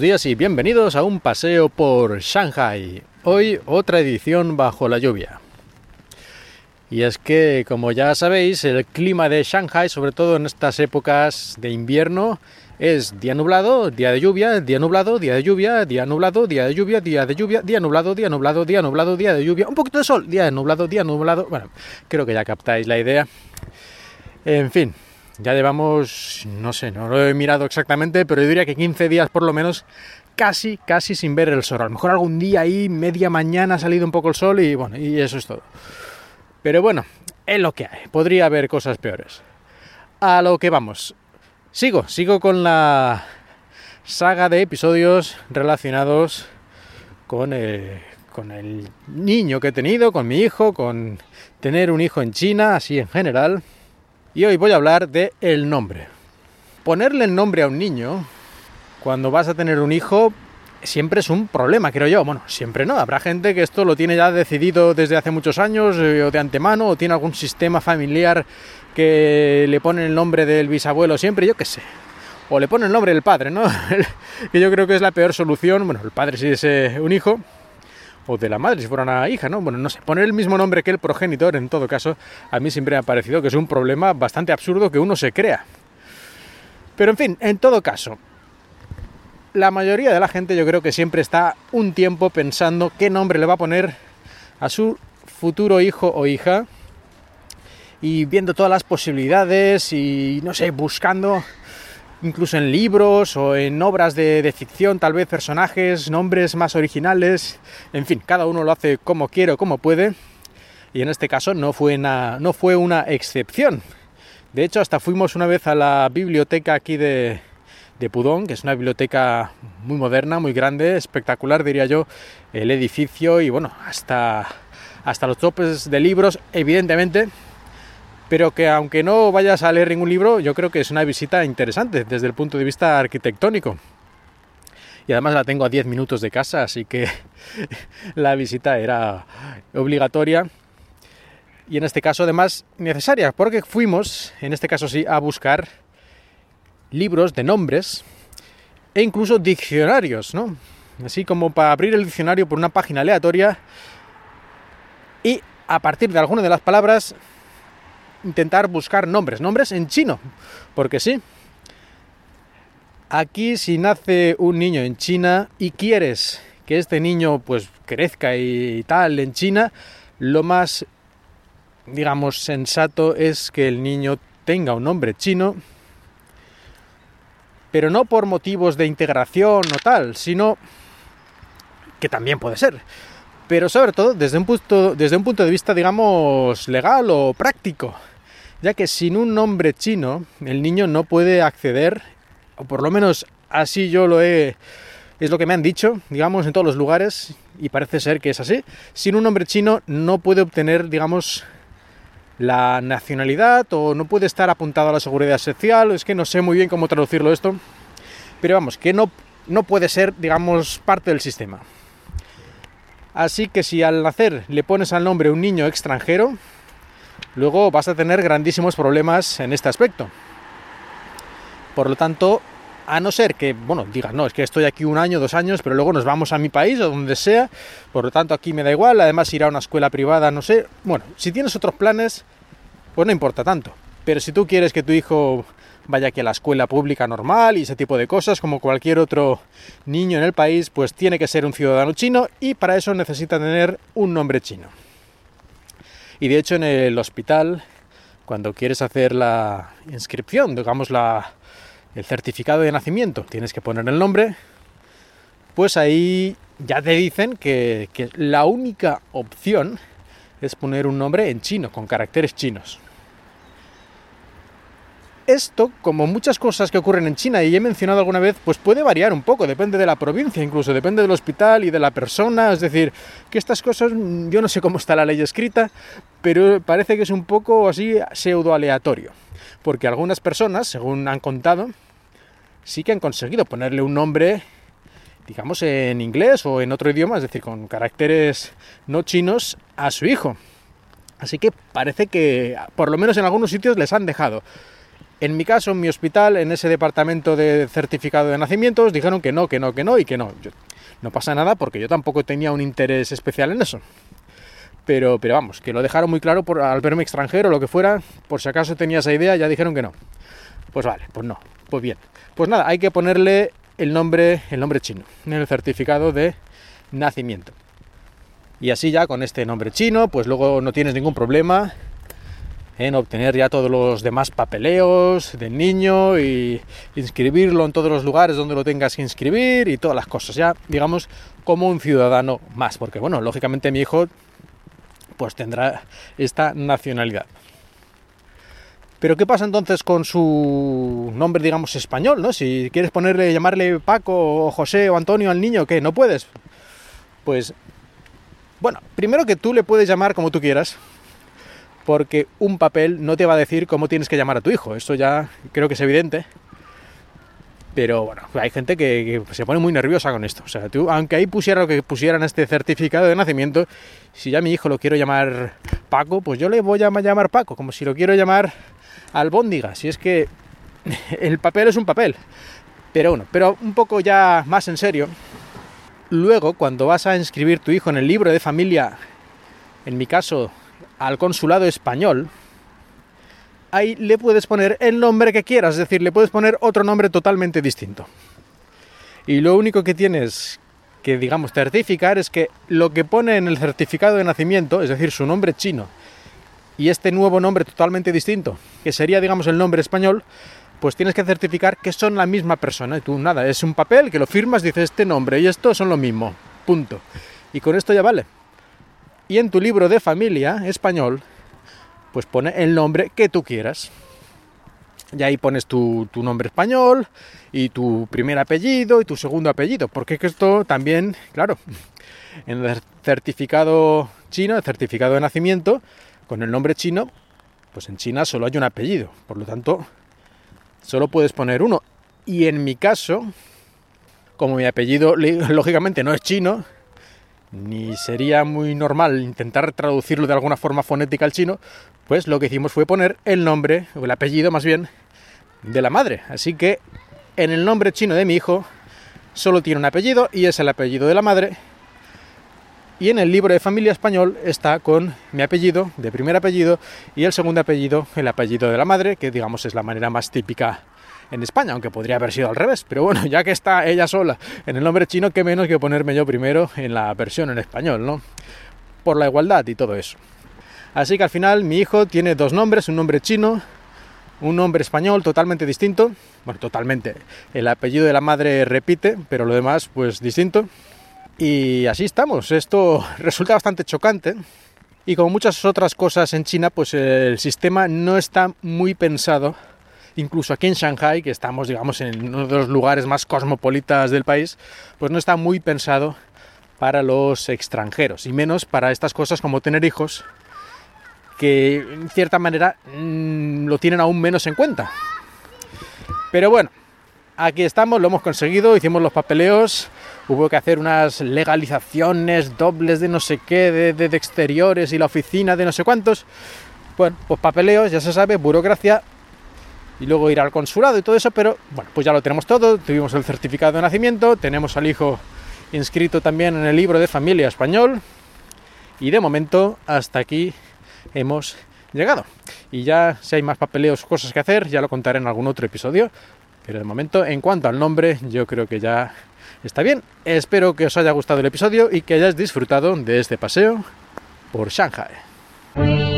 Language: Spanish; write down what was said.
Días y bienvenidos a un paseo por Shanghai. Hoy otra edición bajo la lluvia. Y es que, como ya sabéis, el clima de Shanghai, sobre todo en estas épocas de invierno, es día nublado, día de lluvia, día nublado, día de lluvia, día nublado, día de lluvia, día de lluvia, día nublado, día nublado, día nublado, día de lluvia, un poquito de sol, día nublado, día nublado. Bueno, creo que ya captáis la idea. En fin, ya llevamos, no sé, no lo he mirado exactamente, pero yo diría que 15 días por lo menos casi, casi sin ver el sol. A lo mejor algún día ahí, media mañana ha salido un poco el sol y bueno, y eso es todo. Pero bueno, es lo que hay. Podría haber cosas peores. A lo que vamos. Sigo, sigo con la saga de episodios relacionados con el, con el niño que he tenido, con mi hijo, con tener un hijo en China, así en general. Y hoy voy a hablar de el nombre. Ponerle el nombre a un niño cuando vas a tener un hijo siempre es un problema, creo yo. Bueno, siempre no. Habrá gente que esto lo tiene ya decidido desde hace muchos años eh, o de antemano o tiene algún sistema familiar que le pone el nombre del bisabuelo siempre, yo qué sé. O le pone el nombre del padre, ¿no? que yo creo que es la peor solución. Bueno, el padre si es eh, un hijo o de la madre si fuera una hija, ¿no? Bueno, no sé, poner el mismo nombre que el progenitor, en todo caso, a mí siempre me ha parecido que es un problema bastante absurdo que uno se crea. Pero en fin, en todo caso, la mayoría de la gente yo creo que siempre está un tiempo pensando qué nombre le va a poner a su futuro hijo o hija y viendo todas las posibilidades y no sé, buscando incluso en libros o en obras de, ficción, tal vez personajes, nombres más originales, en fin, cada uno lo hace como quiere o como puede, y en este caso no fue una, no fue una excepción. De hecho, hasta fuimos una vez a la biblioteca aquí de, de Pudong, que es una biblioteca muy moderna, muy grande, espectacular, diría yo, el edificio y bueno, hasta, hasta los topes de libros, evidentemente, pero que aunque no vayas a leer ningún libro, yo creo que es una visita interesante desde el punto de vista arquitectónico. Y además la tengo a 10 minutos de casa, así que la visita era obligatoria. Y en este caso además necesaria, porque fuimos, en este caso sí, a buscar libros de nombres e incluso diccionarios, ¿no? Así como para abrir el diccionario por una página aleatoria y a partir de alguna de las palabras intentar buscar nombres, nombres en chino, porque sí. Aquí si nace un niño en China y quieres que este niño pues crezca y tal en China, lo más digamos sensato es que el niño tenga un nombre chino, pero no por motivos de integración o tal, sino que también puede ser, pero sobre todo desde un punto, desde un punto de vista, digamos, legal o práctico ya que sin un nombre chino el niño no puede acceder, o por lo menos así yo lo he, es lo que me han dicho, digamos, en todos los lugares, y parece ser que es así, sin un nombre chino no puede obtener, digamos, la nacionalidad o no puede estar apuntado a la seguridad social, es que no sé muy bien cómo traducirlo esto, pero vamos, que no, no puede ser, digamos, parte del sistema. Así que si al nacer le pones al nombre un niño extranjero, luego vas a tener grandísimos problemas en este aspecto. Por lo tanto, a no ser que, bueno, digas, no, es que estoy aquí un año, dos años, pero luego nos vamos a mi país o donde sea, por lo tanto aquí me da igual, además ir a una escuela privada, no sé. Bueno, si tienes otros planes, pues no importa tanto. Pero si tú quieres que tu hijo vaya aquí a la escuela pública normal y ese tipo de cosas, como cualquier otro niño en el país, pues tiene que ser un ciudadano chino y para eso necesita tener un nombre chino. Y de hecho en el hospital, cuando quieres hacer la inscripción, digamos la, el certificado de nacimiento, tienes que poner el nombre, pues ahí ya te dicen que, que la única opción es poner un nombre en chino, con caracteres chinos esto, como muchas cosas que ocurren en China y he mencionado alguna vez, pues puede variar un poco, depende de la provincia, incluso depende del hospital y de la persona, es decir, que estas cosas, mm, yo no sé cómo está la ley escrita, pero parece que es un poco así pseudo aleatorio, porque algunas personas, según han contado, sí que han conseguido ponerle un nombre digamos en inglés o en otro idioma, es decir, con caracteres no chinos a su hijo. Así que parece que por lo menos en algunos sitios les han dejado. En mi caso, en mi hospital, en ese departamento de certificado de nacimientos, dijeron que no, que no, que no y que no. no pasa nada porque yo tampoco tenía un interés especial en eso. Pero, pero vamos, que lo dejaron muy claro por, al verme extranjero o lo que fuera, por si acaso tenía esa idea, ya dijeron que no. Pues vale, pues no, pues bien. Pues nada, hay que ponerle el nombre, el nombre chino en el certificado de nacimiento. Y así ya con este nombre chino, pues luego no tienes ningún problema en obtener ya todos los demás papeleos del niño y inscribirlo en todos los lugares donde lo tengas que inscribir y todas las cosas, ya digamos como un ciudadano más, porque bueno, lógicamente mi hijo pues tendrá esta nacionalidad. Pero ¿qué pasa entonces con su nombre, digamos, español, ¿no? Si quieres ponerle, llamarle Paco o José o Antonio al niño, ¿qué? ¿No puedes? Pues, bueno, primero que tú le puedes llamar como tú quieras, porque un papel no te va a decir cómo tienes que llamar a tu hijo, eso ya creo que es evidente. Pero bueno, hay gente que, se pone muy nerviosa con esto. O sea, tú, aunque ahí pusiera lo que pusieran este certificado de nacimiento, si ya mi hijo lo quiero llamar Paco, pues yo le voy a llamar Paco, como si lo quiero llamar albóndiga, si es que el papel es un papel. Pero bueno, pero un poco ya más en serio. Luego, cuando vas a inscribir tu hijo en el libro de familia, en mi caso, al consulado español, ahí le puedes poner el nombre que quieras, es decir, le puedes poner otro nombre totalmente distinto. Y lo único que tienes que, digamos, certificar es que lo que pone en el certificado de nacimiento, es decir, su nombre chino, y este nuevo nombre totalmente distinto, que sería, digamos, el nombre español, pues tienes que certificar que son la misma persona. Y tú, nada, es un papel que lo firmas, dice este nombre y esto son lo mismo. Punto. Y con esto ya vale. Y en tu libro de familia español, pues pone el nombre que tú quieras. Y ahí pones tu, tu, nombre español y tu primer apellido y tu segundo apellido. Porque esto también, claro, en el certificado chino, el certificado de nacimiento, con el nombre chino, pues en China solo hay un apellido, por lo tanto, solo puedes poner uno. Y en mi caso, como mi apellido lógicamente no es chino, ni sería muy normal intentar traducirlo de alguna forma fonética al chino, pues lo que hicimos fue poner el nombre, o el apellido más bien, de la madre. Así que en el nombre chino de mi hijo solo tiene un apellido y es el apellido de la madre y en el libro de familia español está con mi apellido, de primer apellido, y el segundo apellido, el apellido de la madre, que digamos es la manera más típica en España, aunque podría haber sido al revés. Pero bueno, ya que está ella sola en el nombre chino, qué menos que ponerme yo primero en la versión en español, ¿no? Por la igualdad y todo eso. Así que al final mi hijo tiene dos nombres, un nombre chino, un nombre español totalmente distinto. Bueno, totalmente. El apellido de la madre repite, pero lo demás pues distinto. Y así estamos. Esto resulta bastante chocante. Y como muchas otras cosas en China, pues el sistema no está muy pensado. Incluso aquí en Shanghai, que estamos, digamos, en uno de los lugares más cosmopolitas del país, pues no está muy pensado para los extranjeros. Y menos para estas cosas como tener hijos, que en cierta manera mmm, lo tienen aún menos en cuenta. Pero bueno, aquí estamos, lo hemos conseguido, hicimos los papeleos hubo que hacer unas legalizaciones dobles de no sé qué, de, exteriores y la oficina de no sé cuántos. Bueno, pues papeleos, ya se sabe, burocracia y luego ir al consulado y todo eso, pero bueno, pues ya lo tenemos todo, tuvimos el certificado de nacimiento, tenemos al hijo inscrito también en el libro de familia español y de momento hasta aquí hemos llegado. Y ya si hay más papeleos, cosas que hacer, ya lo contaré en algún otro episodio, pero de momento en cuanto al nombre, yo creo que ya Está bien, espero que os haya gustado el episodio y que hayáis disfrutado de este paseo por Shanghai.